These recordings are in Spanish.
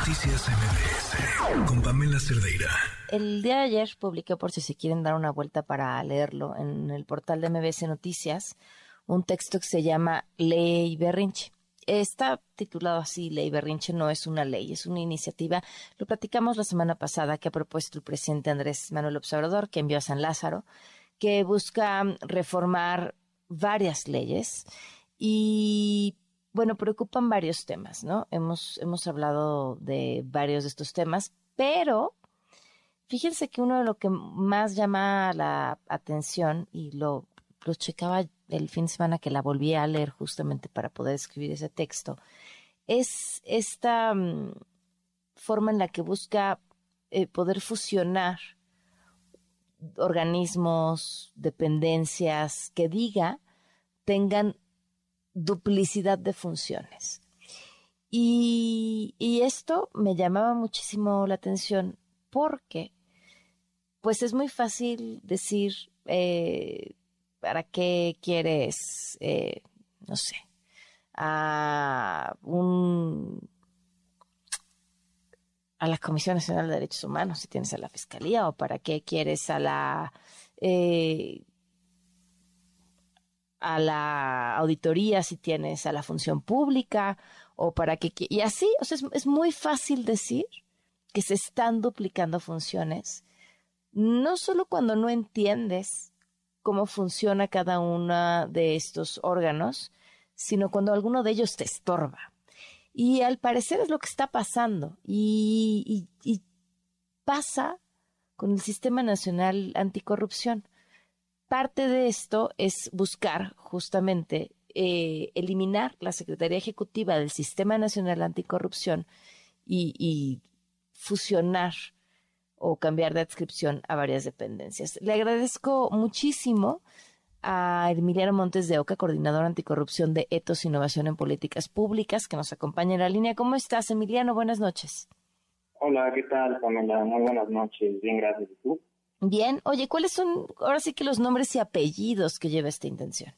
Noticias MBS con Pamela Cerdeira. El día de ayer publiqué, por si se quieren dar una vuelta para leerlo, en el portal de MBS Noticias, un texto que se llama Ley Berrinche. Está titulado así, Ley Berrinche no es una ley, es una iniciativa. Lo platicamos la semana pasada que ha propuesto el presidente Andrés Manuel Observador, que envió a San Lázaro, que busca reformar varias leyes y bueno, preocupan varios temas, ¿no? Hemos, hemos hablado de varios de estos temas, pero fíjense que uno de lo que más llama la atención, y lo, lo checaba el fin de semana que la volví a leer justamente para poder escribir ese texto, es esta mm, forma en la que busca eh, poder fusionar organismos, dependencias, que diga tengan duplicidad de funciones. Y, esto me llamaba muchísimo la atención porque, pues es muy fácil decir, eh, ¿para qué quieres, eh, no sé, a un a la Comisión Nacional de Derechos Humanos si tienes a la Fiscalía o para qué quieres a la eh, a la auditoría si tienes a la función pública o para que... Y así, o sea, es, muy fácil decir que se están duplicando funciones, no solo cuando no entiendes cómo funciona cada uno de estos órganos, sino cuando alguno de ellos te estorba. Y al parecer es lo que está pasando. y pasa con el Sistema Nacional Anticorrupción parte de esto es buscar justamente eh, eliminar la Secretaría Ejecutiva del Sistema Nacional Anticorrupción y, fusionar o cambiar de adscripción a varias dependencias. Le agradezco muchísimo a Emiliano Montes de Oca, coordinador anticorrupción de Etos Innovación en Políticas Públicas, que nos acompaña en la línea. ¿Cómo estás, Emiliano? Buenas noches. Hola, ¿qué tal, Pamela? Muy buenas noches. Bien, gracias. ¿Y tú? Bien, oye, ¿cuáles son ahora sí que los nombres y apellidos que lleva esta intención?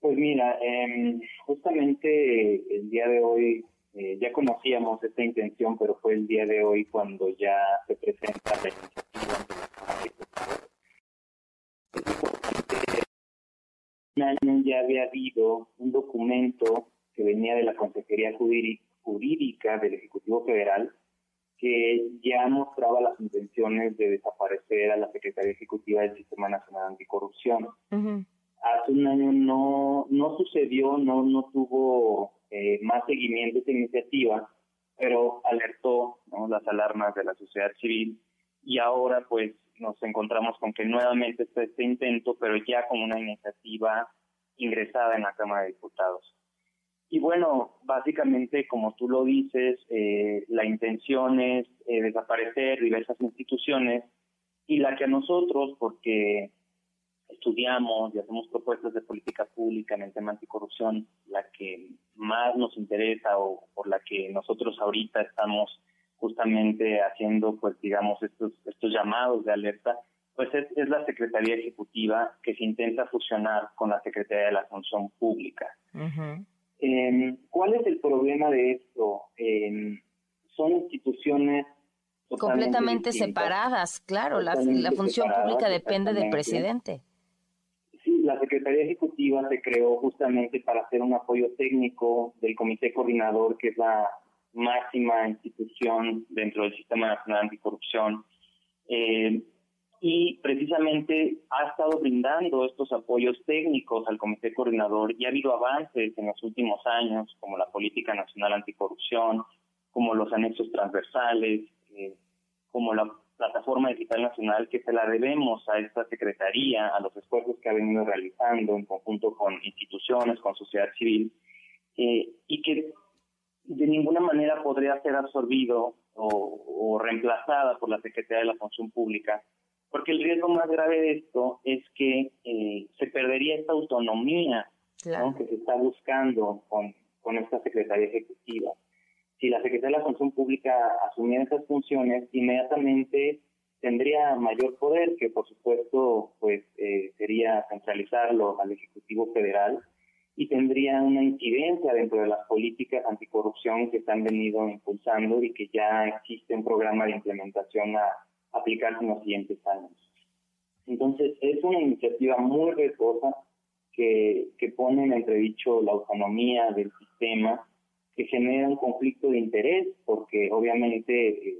Pues mira, em, justamente el día de hoy eh, ya conocíamos esta intención, pero fue el día de hoy cuando ya se presenta la iniciativa. Un año ya había habido un documento que venía de la Consejería Jurídica del Ejecutivo Federal que ya mostraba las intenciones de desaparecer a la Secretaría Ejecutiva del Sistema Nacional Anticorrupción. Hace un año no, no sucedió, no, no tuvo eh, más seguimiento esta iniciativa, pero alertó las alarmas de la sociedad civil y ahora pues nos encontramos con que nuevamente está este intento, pero ya como una iniciativa ingresada en la Cámara de Diputados. Y bueno, básicamente, como tú lo dices, eh, la intención es eh, desaparecer diversas instituciones y la que a nosotros, porque estudiamos y hacemos propuestas de política pública en el tema anticorrupción, la que más nos interesa o por la que nosotros ahorita estamos justamente haciendo, pues digamos, estos, estos llamados de alerta, pues es, es la Secretaría Ejecutiva que se intenta fusionar con la Secretaría de la Función Pública. Eh, ¿Cuál es el problema de esto? Eh, son instituciones completamente separadas, claro. La, la, función pública depende del presidente. Sí, la Secretaría Ejecutiva se creó justamente para hacer un apoyo técnico del Comité Coordinador, que es la máxima institución dentro del Sistema Nacional Anticorrupción. Eh, y precisamente ha estado brindando estos apoyos técnicos al Comité Coordinador y ha habido avances en los últimos años, como la Política Nacional Anticorrupción, como los anexos transversales, eh, como la Plataforma Digital Nacional, que se la debemos a esta Secretaría, a los esfuerzos que ha venido realizando en conjunto con instituciones, con sociedad civil, eh, y que de ninguna manera podría ser absorbido o, o reemplazada por la Secretaría de la Función Pública porque el riesgo más grave de esto es que eh, se perdería esta autonomía que se está buscando con, con esta Secretaría Ejecutiva. Si la Secretaría de la Función Pública asumiera esas funciones, inmediatamente tendría mayor poder, que por supuesto pues eh, sería centralizarlo al Ejecutivo Federal y tendría una incidencia dentro de las políticas anticorrupción que se han venido impulsando y que ya existe un programa de implementación a aplicarse en los siguientes años. Entonces, es una iniciativa muy riesgosa que, que pone en entredicho la autonomía del sistema, que genera un conflicto de interés, porque obviamente eh,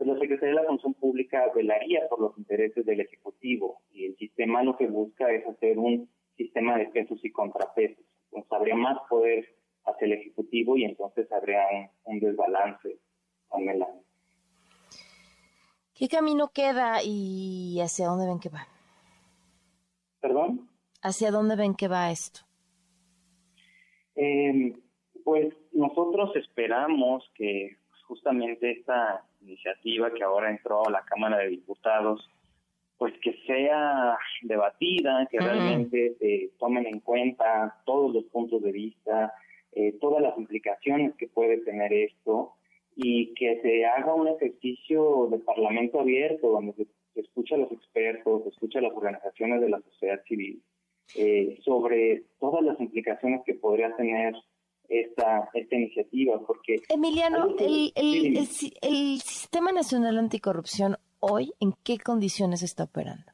pues la Secretaría de la Función Pública velaría por los intereses del Ejecutivo y el sistema lo que busca es hacer un sistema de pesos y contrapesos. Entonces habría más poder hacia el Ejecutivo y entonces habría un, un desbalance, Pamela. ¿Qué camino queda y hacia dónde ven que va? ¿Perdón? ¿Hacia dónde ven que va esto? Eh, pues nosotros esperamos que justamente esta iniciativa que ahora entró a la Cámara de Diputados, pues que sea debatida, que realmente se tomen en cuenta todos los puntos de vista, eh, todas las implicaciones que puede tener esto y que se haga un ejercicio de parlamento abierto donde se, se escucha a los expertos, se escucha a las organizaciones de la sociedad civil eh, sobre todas las implicaciones que podría tener esta, esta iniciativa, porque... Emiliano, el, el, el, el, Sistema Nacional Anticorrupción hoy, ¿en qué condiciones está operando?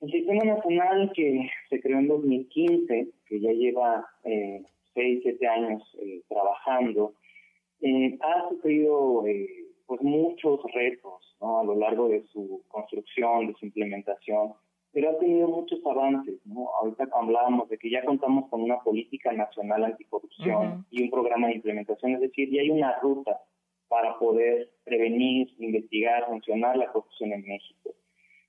El Sistema Nacional que se creó en 2015, que ya lleva eh, 6, 7 años eh, trabajando, eh, ha sufrido eh, pues muchos retos ¿no? a lo largo de su construcción, de su implementación, pero ha tenido muchos avances. ¿no? Ahorita hablábamos de que ya contamos con una política nacional anticorrupción uh -huh. y un programa de implementación, es decir, ya hay una ruta para poder prevenir, investigar, sancionar la corrupción en México.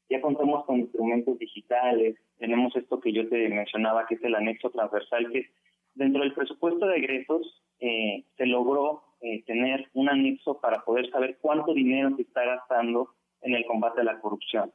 Ya contamos con instrumentos digitales, tenemos esto que yo te mencionaba, que es el anexo transversal, que dentro del presupuesto de egresos eh, se logró eh, tener un anexo para poder saber cuánto dinero se está gastando en el combate a la corrupción.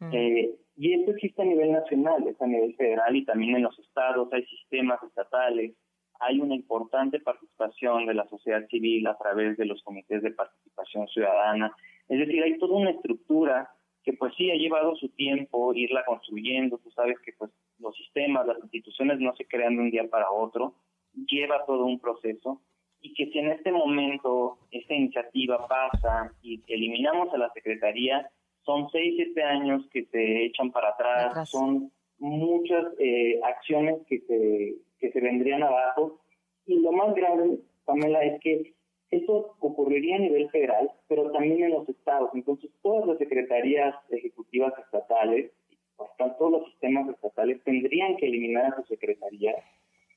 Uh -huh. eh, y esto existe a nivel nacional, es a nivel federal y también en los estados, hay sistemas estatales, hay una importante participación de la sociedad civil a través de los comités de participación ciudadana. Es decir, hay toda una estructura que pues sí ha llevado su tiempo irla construyendo. Tú sabes que pues los sistemas, las instituciones no se crean de un día para otro, lleva todo un proceso y que si en este momento esta iniciativa pasa y eliminamos a la Secretaría, son seis, siete años que se echan para atrás, atrás. son muchas eh, acciones que se, que se vendrían abajo. Y lo más grave, Pamela, es que eso ocurriría a nivel federal, pero también en los estados. Entonces, todas las secretarías ejecutivas estatales, hasta todos los sistemas estatales, tendrían que eliminar a sus secretarías.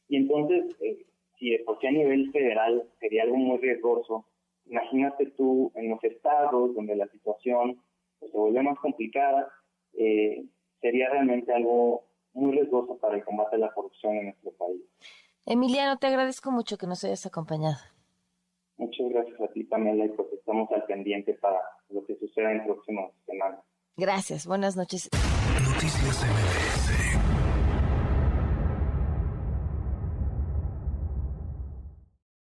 Y entonces, eh, si de por sí a nivel federal sería algo muy riesgoso, imagínate tú en los estados donde la situación pues, se vuelve más complicada, eh, sería realmente algo muy riesgoso para el combate a la corrupción en nuestro país. Emiliano, te agradezco mucho que nos hayas acompañado. Muchas gracias a ti, Pamela, y pues estamos al pendiente para lo que suceda en próximas semanas. Gracias, buenas noches. Noticias MBS